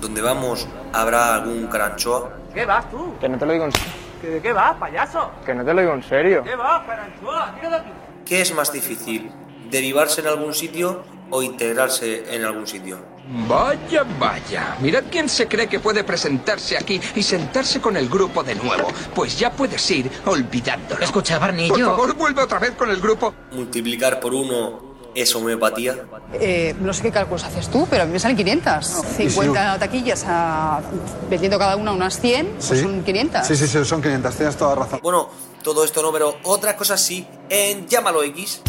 ¿Dónde vamos habrá algún caranchoa? ¿Qué vas tú? Que no te lo digo en serio. ¿Que ¿De qué vas, payaso? Que no te lo digo en serio. ¿Qué vas, caranchoa? Tira de aquí. ¿Qué es más difícil? ¿Derivarse en algún sitio o integrarse en algún sitio? Vaya, vaya. Mirad quién se cree que puede presentarse aquí y sentarse con el grupo de nuevo. Pues ya puedes ir olvidándolo. Escucha, Barney, Por yo... favor, vuelve otra vez con el grupo. ¿Multiplicar por uno es homeopatía? Eh, no sé qué cálculos haces tú, pero a mí me salen 500. 50 taquillas a, vendiendo cada una unas 100, pues Sí. son 500. Sí, sí, sí, son 500, tienes toda razón. Bueno, todo esto no, pero otras cosas sí en Llámalo X.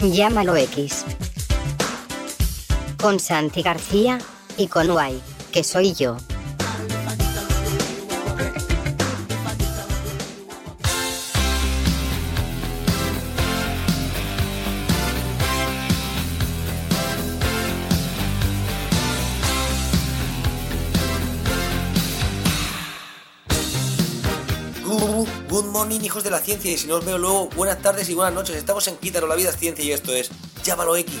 Llámalo X. Con Santi García y con Guay, que soy yo. De la ciencia, y si no os veo luego, buenas tardes y buenas noches. Estamos en Quítaro, la vida es ciencia y esto es Llámalo X.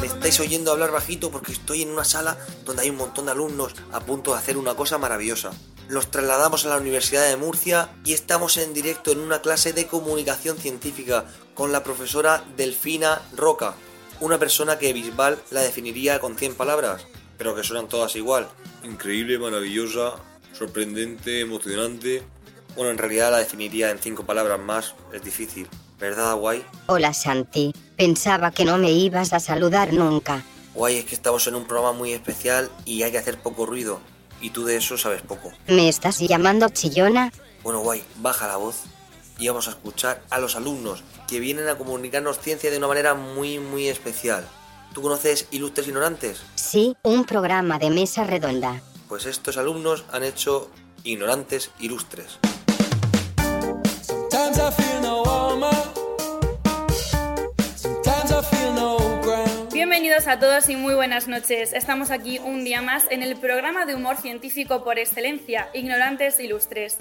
Me estáis oyendo hablar bajito porque estoy en una sala donde hay un montón de alumnos a punto de hacer una cosa maravillosa. Los trasladamos a la Universidad de Murcia y estamos en directo en una clase de comunicación científica con la profesora Delfina Roca, una persona que Bisbal la definiría con 100 palabras, pero que suenan todas igual. Increíble, maravillosa, sorprendente, emocionante. Bueno, en realidad la definiría en 5 palabras más, es difícil. ¿Verdad, guay? Hola Santi, pensaba que no me ibas a saludar nunca. Guay, es que estamos en un programa muy especial y hay que hacer poco ruido. Y tú de eso sabes poco. ¿Me estás llamando chillona? Bueno, guay, baja la voz y vamos a escuchar a los alumnos que vienen a comunicarnos ciencia de una manera muy, muy especial. ¿Tú conoces Ilustres Ignorantes? Sí, un programa de mesa redonda. Pues estos alumnos han hecho Ignorantes Ilustres. Bienvenidos a todos y muy buenas noches. Estamos aquí un día más en el programa de humor científico por excelencia, Ignorantes Ilustres.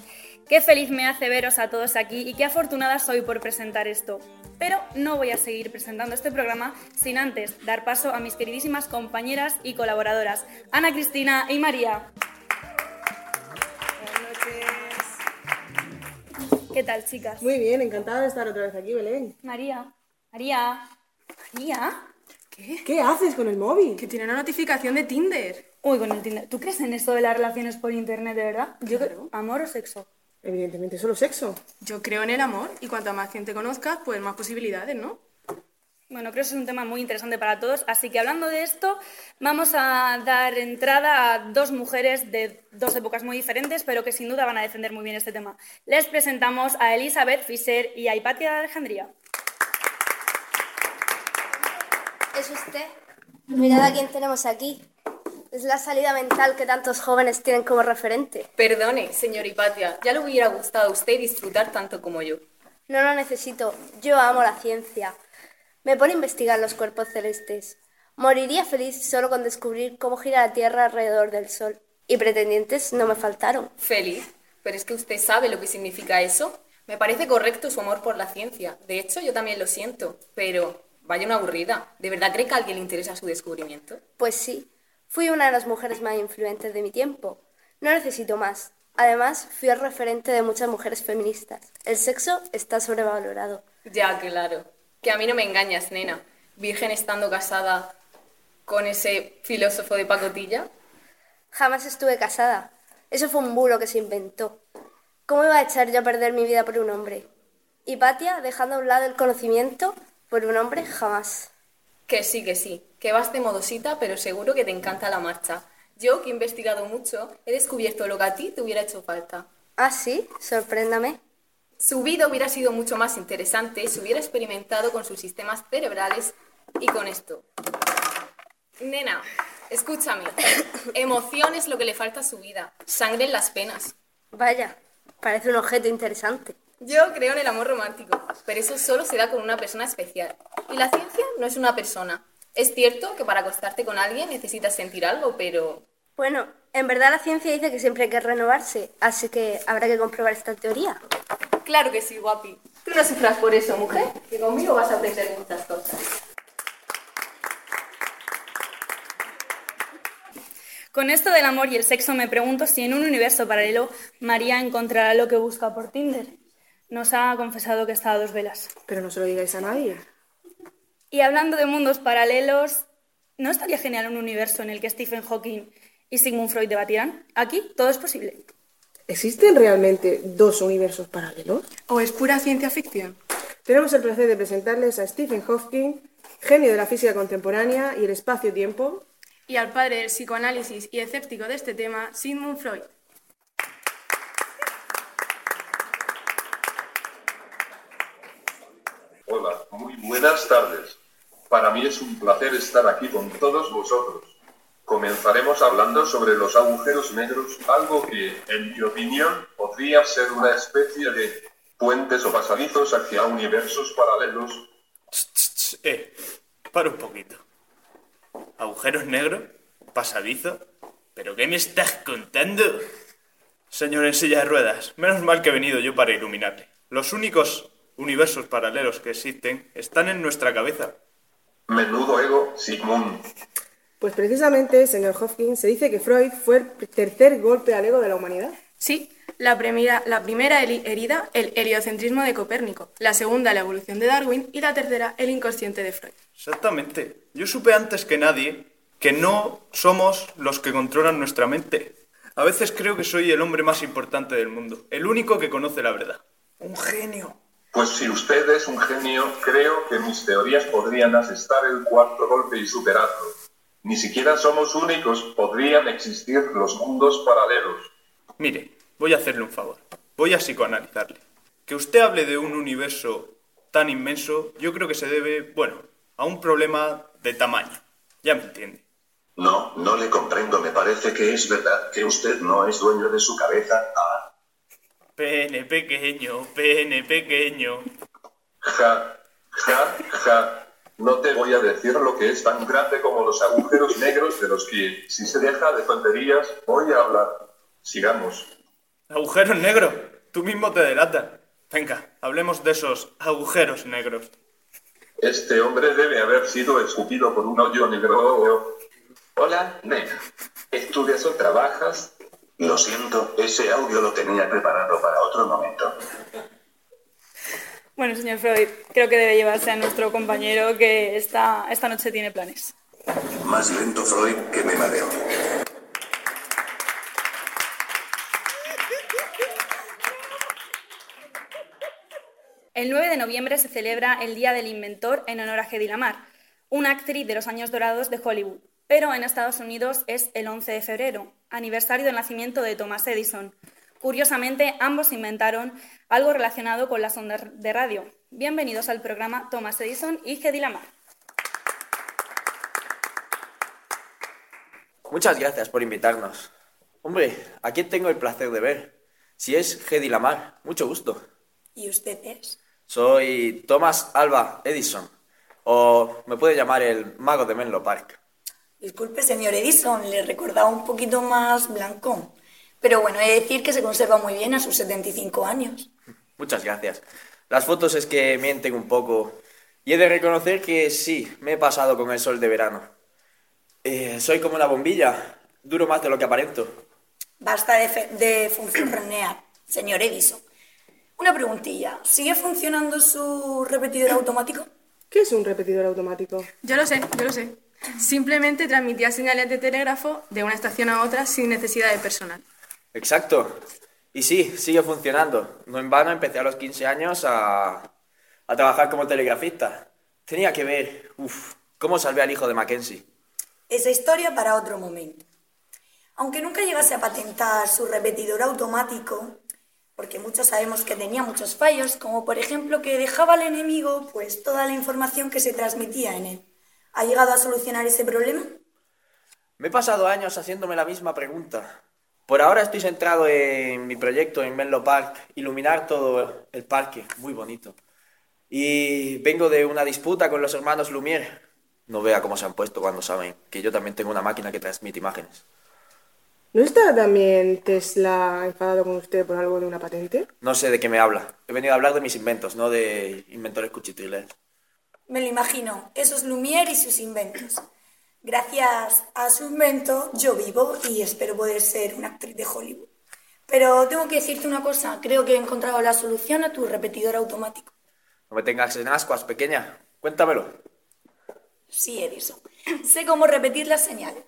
Qué feliz me hace veros a todos aquí y qué afortunada soy por presentar esto. Pero no voy a seguir presentando este programa sin antes dar paso a mis queridísimas compañeras y colaboradoras, Ana Cristina y María. ¿Qué tal, chicas? Muy bien, encantada de estar otra vez aquí, Belén. María. María. María. ¿Qué? ¿Qué haces con el móvil? Que tiene una notificación de Tinder. Uy, con el Tinder. ¿Tú crees en esto de las relaciones por internet, de verdad? Yo creo. ¿Amor o sexo? Evidentemente, solo sexo. Yo creo en el amor y cuanta más gente conozcas, pues más posibilidades, ¿no? Bueno, creo que es un tema muy interesante para todos, así que hablando de esto, vamos a dar entrada a dos mujeres de dos épocas muy diferentes, pero que sin duda van a defender muy bien este tema. Les presentamos a Elizabeth Fisher y a Hipatia de Alejandría. ¿Es usted? Mirad a quién tenemos aquí. Es la salida mental que tantos jóvenes tienen como referente. Perdone, señor Hipatia, ya le hubiera gustado a usted disfrutar tanto como yo. No lo necesito. Yo amo la ciencia. Me pone a investigar los cuerpos celestes. Moriría feliz solo con descubrir cómo gira la Tierra alrededor del Sol. Y pretendientes no me faltaron. Feliz, pero es que usted sabe lo que significa eso. Me parece correcto su amor por la ciencia. De hecho, yo también lo siento, pero vaya una aburrida. ¿De verdad cree que a alguien le interesa su descubrimiento? Pues sí, fui una de las mujeres más influyentes de mi tiempo. No necesito más. Además, fui el referente de muchas mujeres feministas. El sexo está sobrevalorado. Ya, claro. Que a mí no me engañas, nena. Virgen estando casada con ese filósofo de pacotilla. Jamás estuve casada. Eso fue un bulo que se inventó. ¿Cómo iba a echar yo a perder mi vida por un hombre? Hipatia, dejando a un lado el conocimiento, por un hombre, jamás. Que sí, que sí. Que vas de modosita, pero seguro que te encanta la marcha. Yo, que he investigado mucho, he descubierto lo que a ti te hubiera hecho falta. ¿Ah, sí? Sorpréndame. Su vida hubiera sido mucho más interesante si hubiera experimentado con sus sistemas cerebrales y con esto. Nena, escúchame. Emoción es lo que le falta a su vida. Sangre en las penas. Vaya, parece un objeto interesante. Yo creo en el amor romántico, pero eso solo se da con una persona especial. Y la ciencia no es una persona. Es cierto que para acostarte con alguien necesitas sentir algo, pero... Bueno, en verdad la ciencia dice que siempre hay que renovarse, así que habrá que comprobar esta teoría. Claro que sí, guapi. Tú no sufras por eso, mujer, que conmigo vas a aprender muchas cosas. Con esto del amor y el sexo me pregunto si en un universo paralelo María encontrará lo que busca por Tinder. Nos ha confesado que está a dos velas. Pero no se lo digáis a nadie. Y hablando de mundos paralelos, ¿no estaría genial un universo en el que Stephen Hawking y Sigmund Freud debatieran? Aquí todo es posible. ¿Existen realmente dos universos paralelos? ¿O es pura ciencia ficción? Tenemos el placer de presentarles a Stephen Hawking, genio de la física contemporánea y el espacio-tiempo. Y al padre del psicoanálisis y escéptico de este tema, Sigmund Freud. Hola, muy buenas tardes. Para mí es un placer estar aquí con todos vosotros. Comenzaremos hablando sobre los agujeros negros, algo que, en mi opinión, podría ser una especie de puentes o pasadizos hacia universos paralelos. Eh, para un poquito. ¿Agujeros negros? ¿Pasadizo? ¿Pero qué me estás contando? Señor en silla de ruedas, menos mal que he venido yo para iluminarle. Los únicos universos paralelos que existen están en nuestra cabeza. Menudo ego, Sigmund. Pues precisamente, señor Hopkins, se dice que Freud fue el tercer golpe al ego de la humanidad. Sí, la primera, la primera heri- herida, el heliocentrismo de Copérnico, la segunda, la evolución de Darwin y la tercera, el inconsciente de Freud. Exactamente. Yo supe antes que nadie que no somos los que controlan nuestra mente. A veces creo que soy el hombre más importante del mundo, el único que conoce la verdad. Un genio. Pues si usted es un genio, creo que mis teorías podrían asestar el cuarto golpe y superarlo. Ni siquiera somos únicos, podrían existir los mundos paralelos. Mire, voy a hacerle un favor. Voy a psicoanalizarle. Que usted hable de un universo tan inmenso, yo creo que se debe, bueno, a un problema de tamaño. Ya me entiende. No, no le comprendo. Me parece que es verdad que usted no es dueño de su cabeza. Ah, Pene pequeño, pene pequeño. Ja, ja, ja. No te voy a decir lo que es tan grande como los agujeros negros de los que, si se deja de tonterías, voy a hablar. Sigamos. ¿Agujeros negros? Tú mismo te delatas. Venga, hablemos de esos agujeros negros. Este hombre debe haber sido escupido por un hoyo negro. Hola, nena. ¿Estudias o trabajas? Lo siento, ese audio lo tenía preparado para otro momento. Bueno, señor Freud, creo que debe llevarse a nuestro compañero que esta, esta noche tiene planes. Más lento Freud que me mareo. El 9 de noviembre se celebra el Día del Inventor en honor a Hedy Lamar, una actriz de los años dorados de Hollywood. Pero en Estados Unidos es el 11 de febrero, aniversario del nacimiento de Thomas Edison. Curiosamente, ambos inventaron algo relacionado con las ondas de radio. Bienvenidos al programa Thomas Edison y Hedy Lamar. Muchas gracias por invitarnos. Hombre, ¿a quién tengo el placer de ver? Si es Hedy Lamar, mucho gusto. ¿Y usted es? Soy Thomas Alba Edison, o me puede llamar el mago de Menlo Park. Disculpe, señor Edison, le recordaba un poquito más blancón. Pero bueno, he de decir que se conserva muy bien a sus 75 años. Muchas gracias. Las fotos es que mienten un poco. Y he de reconocer que sí, me he pasado con el sol de verano. Eh, soy como una bombilla, duro más de lo que aparento. Basta de, de funcionar, señor Edison. Una preguntilla. ¿Sigue funcionando su repetidor automático? ¿Qué es un repetidor automático? Yo lo sé, yo lo sé. Simplemente transmitía señales de telégrafo de una estación a otra sin necesidad de personal. Exacto. Y sí, sigue funcionando. No en vano empecé a los 15 años a, a trabajar como telegrafista. Tenía que ver, uff, cómo salvé al hijo de Mackenzie. Esa historia para otro momento. Aunque nunca llegase a patentar su repetidor automático, porque muchos sabemos que tenía muchos fallos, como por ejemplo que dejaba al enemigo pues toda la información que se transmitía en él. ¿Ha llegado a solucionar ese problema? Me he pasado años haciéndome la misma pregunta. Por ahora estoy centrado en mi proyecto en Menlo Park, iluminar todo el parque, muy bonito. Y vengo de una disputa con los hermanos Lumière. No vea cómo se han puesto cuando saben que yo también tengo una máquina que transmite imágenes. ¿No está también Tesla enfadado con usted por algo de una patente? No sé de qué me habla. He venido a hablar de mis inventos, no de inventores cuchitriles. Me lo imagino, esos Lumière y sus inventos. Gracias a su invento yo vivo y espero poder ser una actriz de Hollywood. Pero tengo que decirte una cosa, creo que he encontrado la solución a tu repetidor automático. No me tengas en ascuas, pequeña. Cuéntamelo. Sí, Edison. Sé cómo repetir las señales.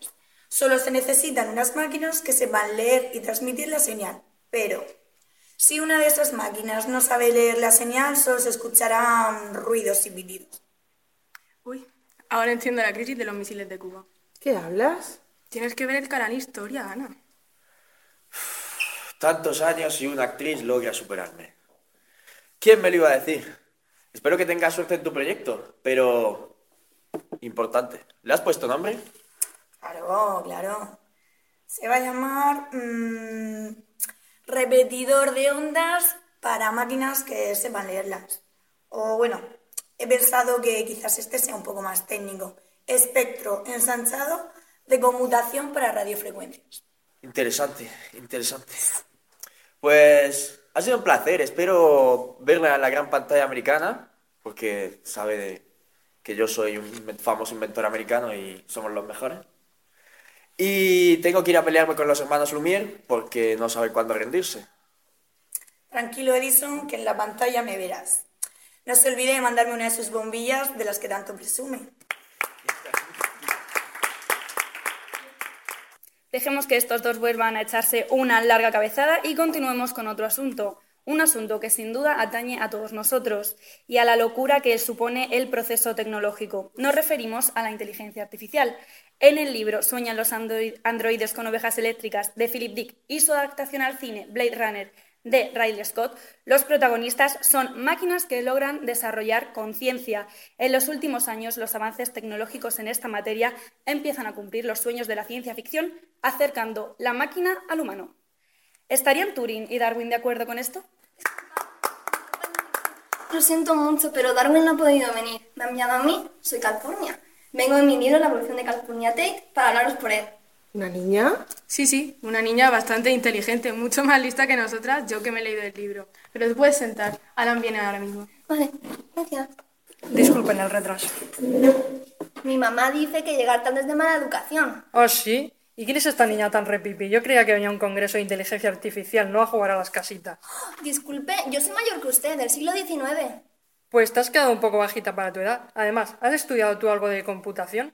Solo se necesitan unas máquinas que sepan leer y transmitir la señal. Pero si una de esas máquinas no sabe leer la señal, solo se escucharán ruidos y pitidos. Ahora entiendo la crisis de los misiles de Cuba. ¿Qué hablas? Tienes que ver el canal Historia, Ana. Tantos años y una actriz logra superarme. ¿Quién me lo iba a decir? Espero que tengas suerte en tu proyecto, pero... Importante. ¿Le has puesto nombre? Claro, claro. Se va a llamar mm, repetidor de ondas para máquinas que sepan leerlas. O bueno, he pensado que quizás este sea un poco más técnico. Espectro ensanchado de conmutación para radiofrecuencias. Interesante, interesante. Pues ha sido un placer. Espero verla en la gran pantalla americana, porque sabe de que yo soy un famoso inventor americano y somos los mejores. Y tengo que ir a pelearme con los hermanos Lumière porque no sabe cuándo rendirse. Tranquilo, Edison, que en la pantalla me verás. No se olvide de mandarme una de sus bombillas de las que tanto presume. Dejemos que estos dos vuelvan a echarse una larga cabezada y continuemos con otro asunto. Un asunto que sin duda atañe a todos nosotros y a la locura que supone el proceso tecnológico. Nos referimos a la inteligencia artificial. En el libro Sueñan los android- androides con ovejas eléctricas de Philip Dick y su adaptación al cine Blade Runner de Ridley Scott, los protagonistas son máquinas que logran desarrollar conciencia. En los últimos años, los avances tecnológicos en esta materia empiezan a cumplir los sueños de la ciencia ficción, acercando la máquina al humano. ¿Estarían Turing y Darwin de acuerdo con esto? Lo siento mucho, pero Darwin no ha podido venir. Me ha enviado a mí, soy California. Vengo en mi libro La evolución de California Tate para hablaros por él. ¿Una niña? Sí, sí, una niña bastante inteligente, mucho más lista que nosotras, yo que me he leído el libro. Pero te puedes sentar, Alan viene ahora mismo. Vale, gracias. Disculpen el retraso. Mi mamá dice que llegar tarde es de mala educación. ¿Oh, sí? ¿Y quién es esta niña tan repipi? Yo creía que venía a un congreso de inteligencia artificial, no a jugar a las casitas. Disculpe, yo soy mayor que usted, del siglo XIX. Pues te has quedado un poco bajita para tu edad. Además, ¿has estudiado tú algo de computación?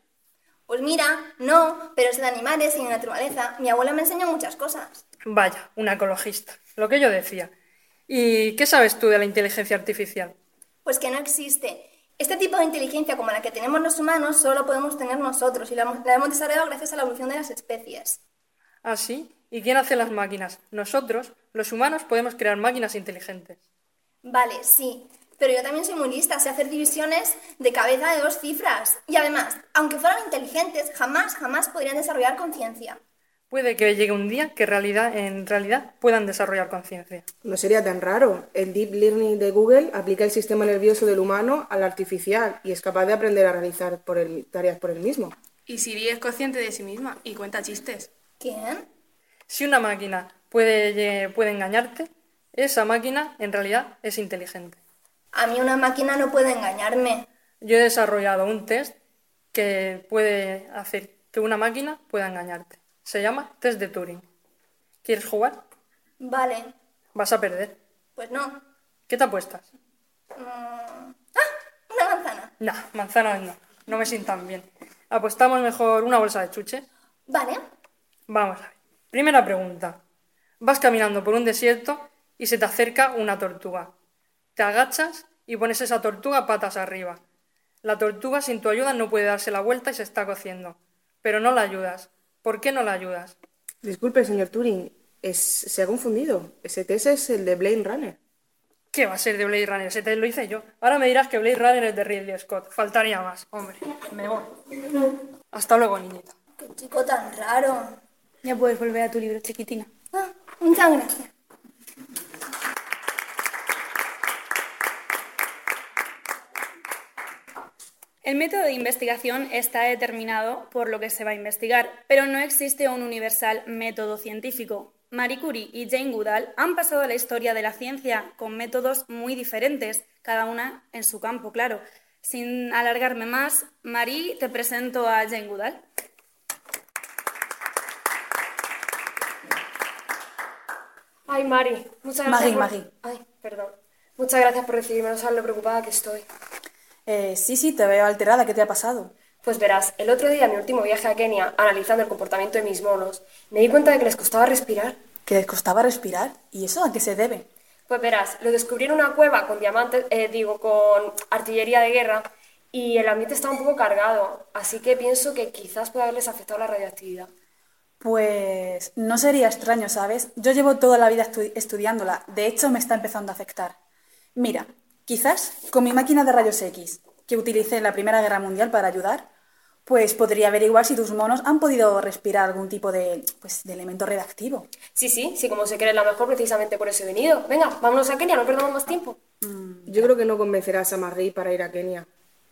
Pues mira, no, pero es de animales y de naturaleza. Mi abuela me enseñó muchas cosas. Vaya, una ecologista. Lo que yo decía. ¿Y qué sabes tú de la inteligencia artificial? Pues que no existe. Este tipo de inteligencia como la que tenemos los humanos solo lo podemos tener nosotros y la hemos, la hemos desarrollado gracias a la evolución de las especies. ¿Ah, sí? ¿Y quién hace las máquinas? Nosotros, los humanos, podemos crear máquinas inteligentes. Vale, sí. Pero yo también soy muy lista, sé hacer divisiones de cabeza de dos cifras. Y además, aunque fueran inteligentes, jamás, jamás podrían desarrollar conciencia. Puede que llegue un día que realidad, en realidad puedan desarrollar conciencia. No sería tan raro. El Deep Learning de Google aplica el sistema nervioso del humano al artificial y es capaz de aprender a realizar por él- tareas por él mismo. Y Siri es consciente de sí misma y cuenta chistes. ¿Quién? Si una máquina puede, puede engañarte, esa máquina en realidad es inteligente. A mí una máquina no puede engañarme. Yo he desarrollado un test que puede hacer que una máquina pueda engañarte. Se llama test de Turing. ¿Quieres jugar? Vale, Vas a perder. pues no. ¿Qué te apuestas? Mm, ¡Ah! Una manzana. No, manzanas no. No me sientan bien. Apostamos mejor una bolsa de chuches. Vale. Vamos a ver. Primera pregunta. Vas caminando por un desierto y se te acerca una tortuga. Te agachas y pones esa tortuga patas arriba. La tortuga sin tu ayuda no puede darse la vuelta y se está cociendo. Pero no la ayudas. ¿Por qué no la ayudas? Disculpe, señor Turing. Es, se ha confundido. Ese test es el de Blade Runner. ¿Qué va a ser de Blade Runner? Ese test lo hice yo. Ahora me dirás que Blade Runner es de Ridley Scott. Faltaría más. Hombre, me voy. Hasta luego, niñita. Qué chico tan raro. Ya puedes volver a tu libro, chiquitina. Ah, muchas gracias. El método de investigación está determinado por lo que se va a investigar, pero no existe un universal método científico. Marie Curie y Jane Goodall han pasado a la historia de la ciencia con métodos muy diferentes, cada una en su campo, claro. Sin alargarme más, Marie, te presento a Jane Goodall. Ay, Mari, muchas gracias. Maggie, por... Ay, perdón. Muchas gracias por recibirme, no sabes lo preocupada que estoy. Eh, sí, sí, te veo alterada. ¿Qué te ha pasado? Pues verás, el otro día, en mi último viaje a Kenia, analizando el comportamiento de mis monos, me di cuenta de que les costaba respirar. ¿Que les costaba respirar? ¿Y eso a qué se debe? Pues verás, lo descubrí en una cueva con diamantes, eh, digo, con artillería de guerra, y el ambiente estaba un poco cargado, así que pienso que quizás pueda haberles afectado la radioactividad. Pues no sería extraño, ¿sabes? Yo llevo toda la vida estu- estudiándola. De hecho, me está empezando a afectar. Mira, quizás con mi máquina de rayos X, que utilicé en la Primera Guerra Mundial para ayudar, pues podría averiguar si tus monos han podido respirar algún tipo de, pues, de elemento redactivo. Sí, sí, sí, como se cree la mejor, precisamente por eso he venido. Venga, vámonos a Kenia, no perdamos más tiempo. Yo creo que no convencerás a Marie para ir a Kenia.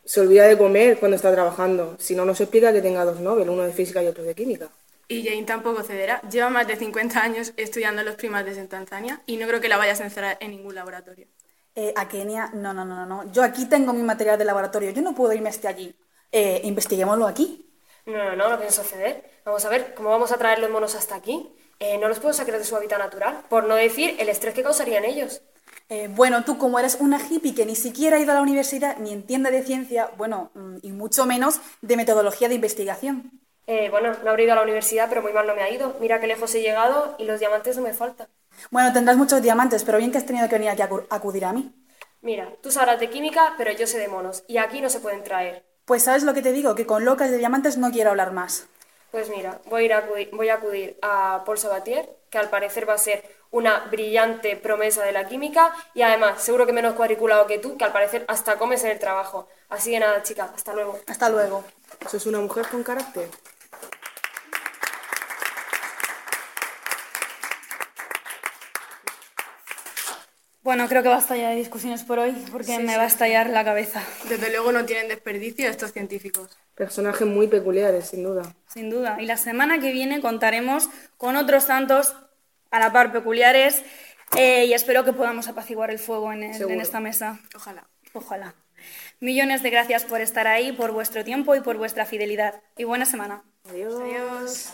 Se olvida de comer cuando está trabajando. Si no, nos explica que tenga dos Nobel, uno de física y otro de química. Y Jane tampoco cederá. Lleva más de 50 años estudiando los primates en Tanzania y no creo que la vayas a encerrar en ningún laboratorio. Eh, a Kenia, no, no, no, no. Yo aquí tengo mi material de laboratorio. Yo no puedo irme hasta allí. Eh, investiguémoslo aquí. No, no, no, no pienso ceder. Vamos a ver, ¿cómo vamos a traer los monos hasta aquí? Eh, no los puedo sacar de su hábitat natural, por no decir el estrés que causarían ellos. Eh, bueno, tú como eres una hippie que ni siquiera ha ido a la universidad ni entiende de ciencia, bueno, mm, y mucho menos de metodología de investigación. Eh, bueno, no habré ido a la universidad, pero muy mal no me ha ido. Mira qué lejos he llegado y los diamantes no me faltan. Bueno, tendrás muchos diamantes, pero bien que has tenido que venir aquí a acu- acudir a mí. Mira, tú sabrás de química, pero yo sé de monos, y aquí no se pueden traer. Pues sabes lo que te digo, que con locas de diamantes no quiero hablar más. Pues mira, voy a, ir a acudir, voy a acudir a Paul Sabatier, que al parecer va a ser una brillante promesa de la química, y además, seguro que menos cuadriculado que tú, que al parecer hasta comes en el trabajo. Así que nada, chica, hasta luego. Hasta luego. ¿Eso es una mujer con carácter? Bueno, creo que basta ya de discusiones por hoy, porque Sí, me sí. va a estallar la cabeza. Desde luego no tienen desperdicio estos científicos. Personajes muy peculiares, sin duda. Sin duda. Y la semana que viene contaremos con otros tantos a la par peculiares eh, y espero que podamos apaciguar el fuego en, el- en esta mesa. Ojalá. Ojalá. Millones de gracias por estar ahí, por vuestro tiempo y por vuestra fidelidad. Y buena semana. Adiós. Adiós.